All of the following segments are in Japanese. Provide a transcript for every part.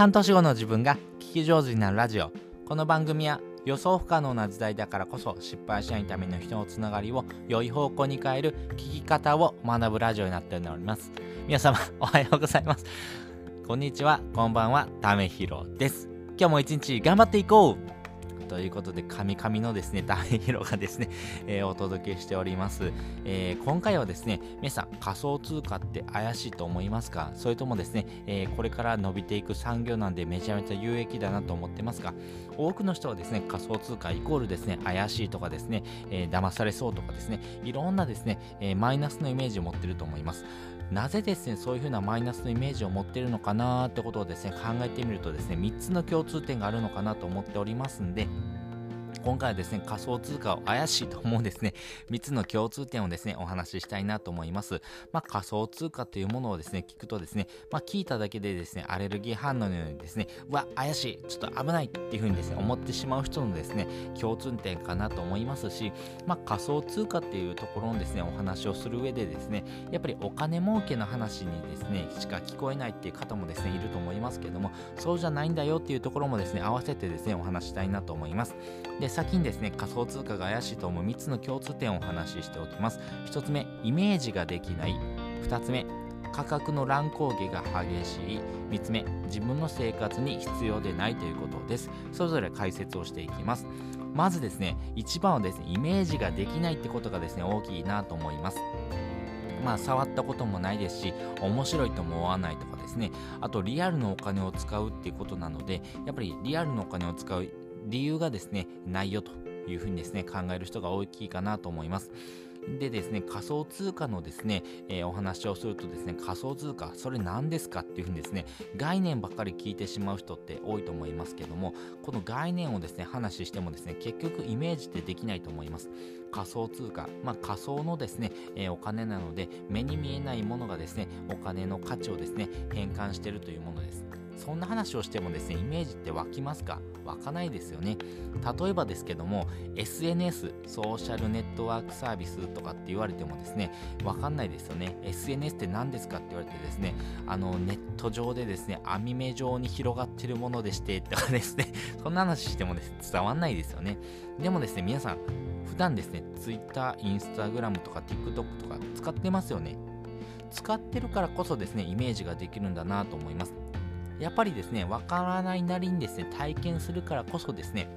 半年後の自分が聞き上手になるラジオ。この番組は予想不可能な時代だからこそ失敗しないための人のつながりを良い方向に変える聞き方を学ぶラジオになっております。皆様おはようございます。こんにちは。こんばんは。ためひろです。今日も一日頑張っていこう。ということで、神々のですね、大広がですね、えー、お届けしております、えー、今回はですね、皆さん仮想通貨って怪しいと思いますか？それともですね、えー、これから伸びていく産業なんでめちゃめちゃ有益だなと思ってますか？多くの人はですね、仮想通貨イコールですね、怪しいとかですね、え騙されそうとかですね、いろんなですね、えマイナスのイメージを持ってると思います。なぜですね、そういうふうなマイナスのイメージを持ってるのかなってことをですね、考えてみるとですね、3つの共通点があるのかなと思っておりますんで、今回はですね、仮想通貨を怪しいと思うですね、3つの共通点をですね、お話ししたいなと思います。まあ、仮想通貨というものをですね、聞くとですね、まあ、聞いただけでですね、アレルギー反応のようにですね、うわ、怪しい、ちょっと危ないっていうふうにですね、思ってしまう人のですね、共通点かなと思いますし、まあ、仮想通貨っていうところのですね、お話をする上でですね、やっぱりお金儲けの話にですね、しか聞こえないっていう方もですね、いると思いますけども、そうじゃないんだよっていうところもですね、合わせてですね、お話したいなと思います。で、先にですね、仮想通貨が怪しいと思う3つの共通点をお話ししておきます。1つ目、イメージができない。2つ目、価格の乱高下が激しい。3つ目、自分の生活に必要でないということです。それぞれ解説をしていきます。まずですね、一番はですね、イメージができないってことがですね、大きいなと思います。まあ、触ったこともないですし、面白いとも思わないとかですね、あとリアルのお金を使うっていうことなので、やっぱりリアルのお金を使う理由がですね、ないよというふうにですね、考える人が大きいかなと思います。でですね、仮想通貨のですね、えー、お話をするとですね、仮想通貨、それ何ですかっていうふうにですね、概念ばっかり聞いてしまう人って多いと思いますけども、この概念をですね、話してもですね、結局イメージってできないと思います。仮想通貨、まあ、仮想のですね、えー、お金なので、目に見えないものがですね、お金の価値をですね、変換しているというものです。そんな話をしてもですね、イメージって湧きますか？湧かないですよね。例えばですけども、SNS、ソーシャルネットワークサービスとかって言われてもですね、わかんないですよね。SNS って何ですかって言われてですね、あの、ネット上でですね、網目状に広がってるものでして、とかですね、そんな話してもです、ね、伝わんないですよね。でもですね、皆さん、普段ですね、Twitter、Instagram とか TikTok とか使ってますよね。使ってるからこそですね、イメージができるんだなと思います。やっぱりですね、わからないなりにですね、体験するからこそですね、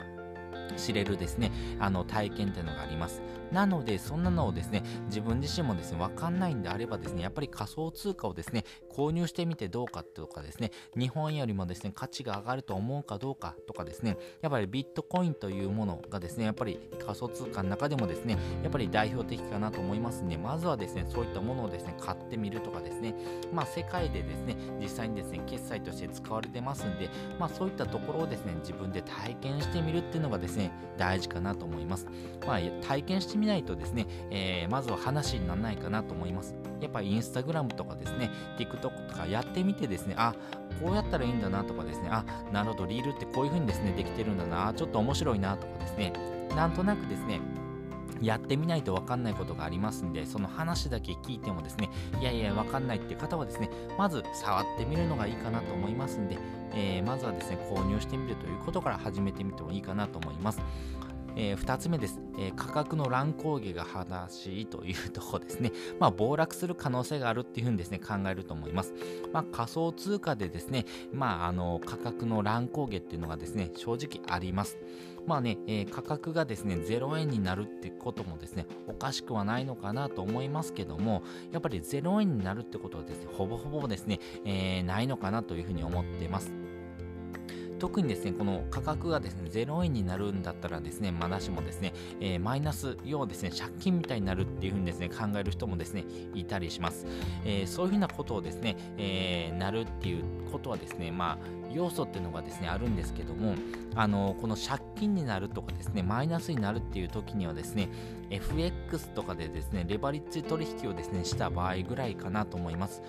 知れるですね、あの体験っていうのがあります。なので、そんなのをですね、自分自身もですね、わかんないんであればですね、やっぱり仮想通貨をですね、購入してみてどうかとかですね、日本よりもですね、価値が上がると思うかどうかとかですね、やっぱりビットコインというものがですね、やっぱり仮想通貨の中でもですね、やっぱり代表的かなと思いますんで、まずはですね、そういったものをですね、買ってみるとかですね、まあ世界でですね、実際にですね、決済として使われてますんで、まあそういったところをですね、自分で体験してみるっていうのがですね、大事かなと思います。まあ体験してみないとですね、えー、まずは話にならないかなと思います。やっぱりインスタグラムとかですね、TikTok とかやってみてですね、あ、こうやったらいいんだなとかですね、あ、なるほど、リールってこういう風にですね、できてるんだな、ちょっと面白いなとかですね、なんとなくですね、やってみないと分かんないことがありますんで、その話だけ聞いてもですね、いやいや分かんないっていう方はですね、まず触ってみるのがいいかなと思いますんで、えー、まずはですね、購入してみるということから始めてみてもいいかなと思います。えー、2つ目です、えー、価格の乱高下が正しいというところですね。まあ、暴落する可能性があるっていうふうにですね、考えると思います。まあ、仮想通貨でですね、まあ、あの、価格の乱高下っていうのがですね、正直あります。まあね、えー、価格がですね、0円になるってこともですね、おかしくはないのかなと思いますけども、やっぱり0円になるってことはですね、ほぼほぼですね、えー、ないのかなというふうに思ってます。特にですね、この価格がですね、0円になるんだったらですね、まだしもですね、えー、マイナス、要はですね、借金みたいになるっていうふうにですね、考える人もですね、いたりします。えー、そういうふうなことをですね、えー、なるっていうことはですね、まあ、要素っていうのがですね、あるんですけども、あの、この借金になるとかですね、マイナスになるっていう時にはですね、FX とかでですね、レバレッジ取引をですね、した場合ぐらいかなと思います。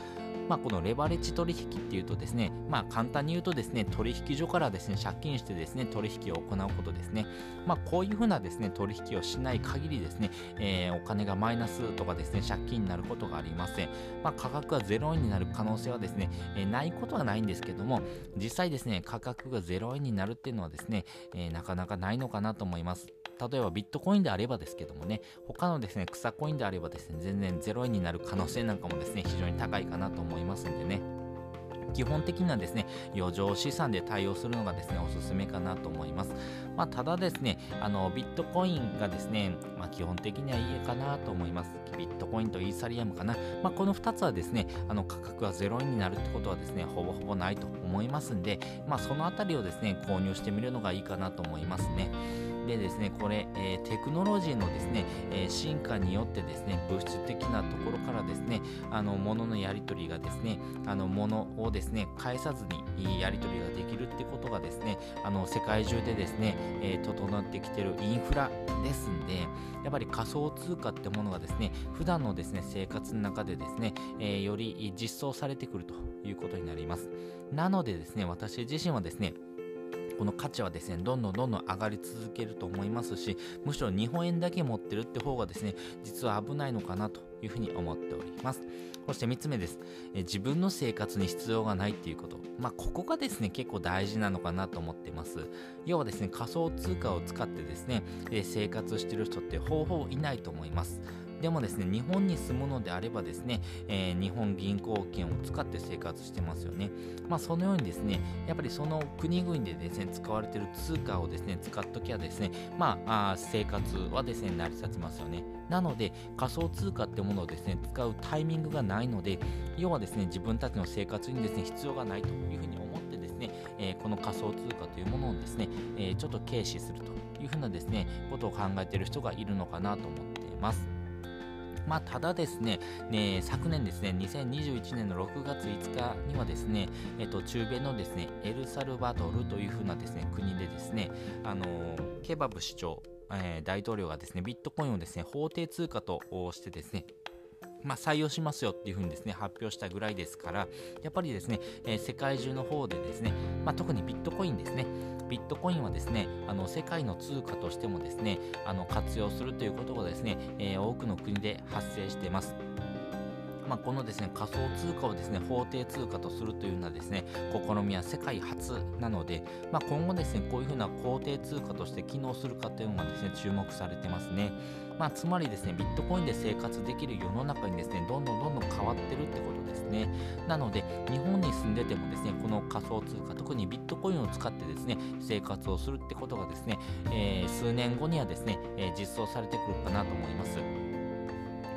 まあ、このレバレッジ取引っていうとですね、まあ、簡単に言うとですね、取引所からですね、借金してですね、取引を行うことですね。まあ、こういうふうなですね、取引をしない限りですね、えー、お金がマイナスとかですね、借金になることがありません。まあ、価格が0円になる可能性はですね、えー、ないことはないんですけども、実際ですね、価格が0円になるっていうのはですね、えー、なかなかないのかなと思います。例えばビットコインであればですけどもね、他のですね、草コインであればですね、全然0円になる可能性なんかもですね、非常に高いかなと思います思いますんでね。基本的にはですね、余剰資産で対応するのがですね、おすすめかなと思います。まあ、ただですね、あの、ビットコインがですね、まあ、基本的にはいいかなと思います。ビットコインとイーサリアムかな。まあ、この2つはですね、あの、価格が0円になるってことはですね、ほぼほぼないと思いますんで、まあ、そのあたりをですね、購入してみるのがいいかなと思いますね。でですね、これ、えー、テクノロジーのですね、えー、進化によってですね、物質的なところからですね、あの、物のやり取りがですね、あの、物をですね、返さずにやり取りができるってことがですね、あの、世界中でですね、えー、整ってきてるインフラですんで、やっぱり仮想通貨ってものがですね、普段のですね、生活の中でですね、えより実装されてくるということになります。なのでですね、私自身はですね、この価値はですね、どんどんどんどん上がり続けると思いますし、むしろ日本円だけ持ってるって方がですね、実は危ないのかなというふうに思っております。そして3つ目です。え自分の生活に必要がないっていうこと。まあ、ここがですね、結構大事なのかなと思ってます。要はですね、仮想通貨を使ってですね、え生活してる人って方法いないと思います。でもですね、日本に住むのであればですね、えー、日本銀行券を使って生活してますよね。まあ、そのようにですね、やっぱりその国々でですね、使われてる通貨をですね、使っときゃですね、まあ、あ生活はですね、成り立ちますよね。なので、仮想通貨ってものをですね、使うタイミングがないので、要はですね、自分たちの生活にですね、必要がないというふうに思ってですね、えー、この仮想通貨というものをですね、えー、ちょっと軽視するというふうなですね、ことを考えている人がいるのかなと思っています。まあ、ただですね、ね昨年ですね、2021年の6月5日にはですね、えっと、中米のですね、エルサルバドルというふうなですね、国でですね、あのケバブ市長、えー、大統領がですね、ビットコインをですね、法定通貨としてですね、まあ、採用しますよっていうふうにですね、発表したぐらいですから、やっぱりですね、えー、世界中の方でですね、まあ、特にビットコインですね、ビットコインはですね、あの世界の通貨としてもですね、あの活用するということがですね、えー、多くの国で発生しています。まあ、このですね仮想通貨をですね法定通貨とするというようなですね試みは世界初なので、まあ、今後ですねこういうふうな法定通貨として機能するかというのがですね注目されてますね。まあ、つまりですね、ビットコインで生活できる世の中にですね、どんどんどんどん変わってるってことですね。なので、日本に住んでてもですね、この仮想通貨、特にビットコインを使ってですね、生活をするってことがですね、えー、数年後にはですね、えー、実装されてくるかなと思います。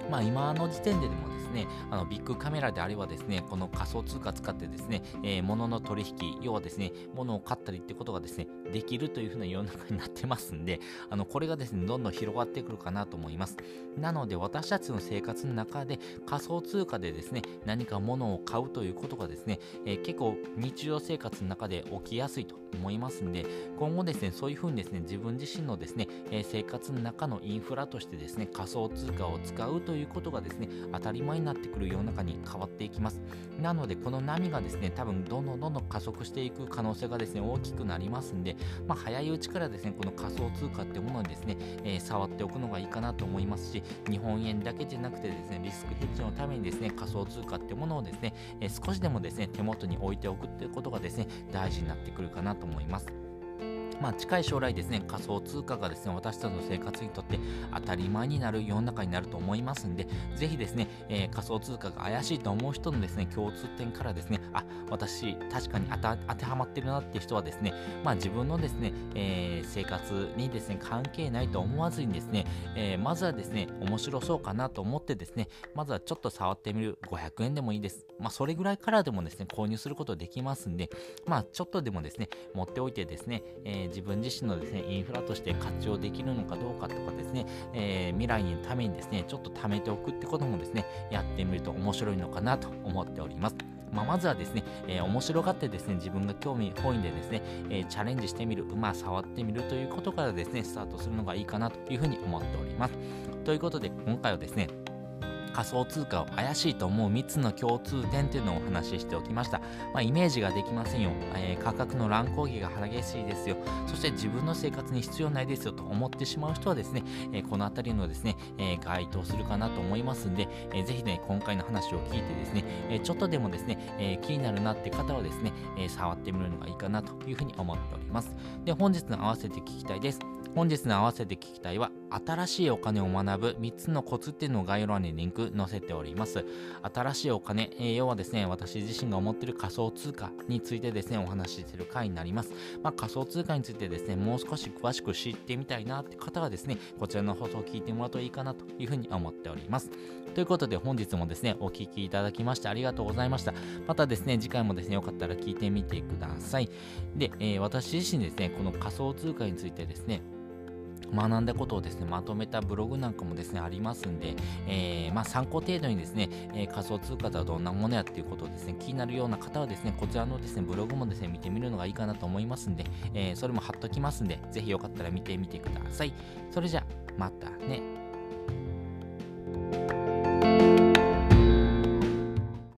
まあ、今の時点ででもですね、あのビッグカメラであればですね、この仮想通貨使ってですね、えー、物の取引、要はですね、物を買ったりってことがですね、できるというふうな世の中になってますんで、あの、これがですね、どんどん広がってくるかなと思います。なので、私たちの生活の中で仮想通貨でですね、何か物を買うということがですね、えー、結構日常生活の中で起きやすいと思いますんで、今後ですね、そういうふうにですね、自分自身のですね、えー、生活の中のインフラとしてですね、仮想通貨を使うといういうことがですね、当たり前になってくる世の中に変わっていきます。なので、この波がですね、多分どんどんどんどん加速していく可能性がですね、大きくなりますんで、まあ、早いうちからですね、この仮想通貨ってものにですね、えー、触っておくのがいいかなと思いますし、日本円だけじゃなくてですね、リスクヘッジのためにですね、仮想通貨ってものをですね、えー、少しでもですね、手元に置いておくっていうことがですね、大事になってくるかなと思います。まあ、近い将来ですね、仮想通貨がですね、私たちの生活にとって当たり前になる世の中になると思いますんで、ぜひですね、えー、仮想通貨が怪しいと思う人のですね、共通点からですね、あ、私、確かに当てはまってるなっていう人はですね、まあ自分のですね、えー、生活にですね、関係ないと思わずにですね、えー、まずはですね、面白そうかなと思ってですね、まずはちょっと触ってみる500円でもいいです。まあそれぐらいからでもですね、購入することできますんで、まあちょっとでもですね、持っておいてですね、えー、自分自身のですね、インフラとして活用できるのかどうかとかですね、えー、未来のためにですね、ちょっと貯めておくってこともですね、やってみると面白いのかなと思っております。まあ、まずはですね、えー、面白がってですね、自分が興味本位でですね、えー、チャレンジしてみる、まあ、触ってみるということからですね、スタートするのがいいかなというふうに思っております。ということで今回はですね仮想通貨を怪しいと思う3つの共通点というのをお話ししておきました。まあ、イメージができませんよ、えー、価格の乱高下が激しいですよ。そして自分の生活に必要ないですよと思ってしまう人はですね、えー、この辺りのですね、えー、該当するかなと思いますんで、えー、ぜひね、今回の話を聞いてですね、えちょっとでもですね、え気になるなって方はですね、え触ってみるのがいいかなというふうに思っております。で、本日の合わせて聞きたいです。本日の合わせて聞きたいは新しいお金を学ぶ3つのコツっていうのを概要欄にリンク載せております。新しいお金、えー、要はですね私自身が思っている仮想通貨についてですねお話しする回になります、まあ、仮想通貨についてですねもう少し詳しく知ってみたいなって方はですねこちらの放送を聞いてもらうといいかなというふうに思っております。ということで本日もですねお聴きいただきましてありがとうございました。またですね次回もですねよかったら聞いてみてください。で、えー、私自身ですねこの仮想通貨についてですね学んだことをですね、まとめたブログなんかもですね、ありますんで、えー、まあ、参考程度にですね、えー、仮想通貨とはどんなものやっていうことをですね、気になるような方はですね、こちらのですね、ブログもですね、見てみるのがいいかなと思いますんで、えー、それも貼っときますんで、ぜひよかったら見てみてください。それじゃ、またね。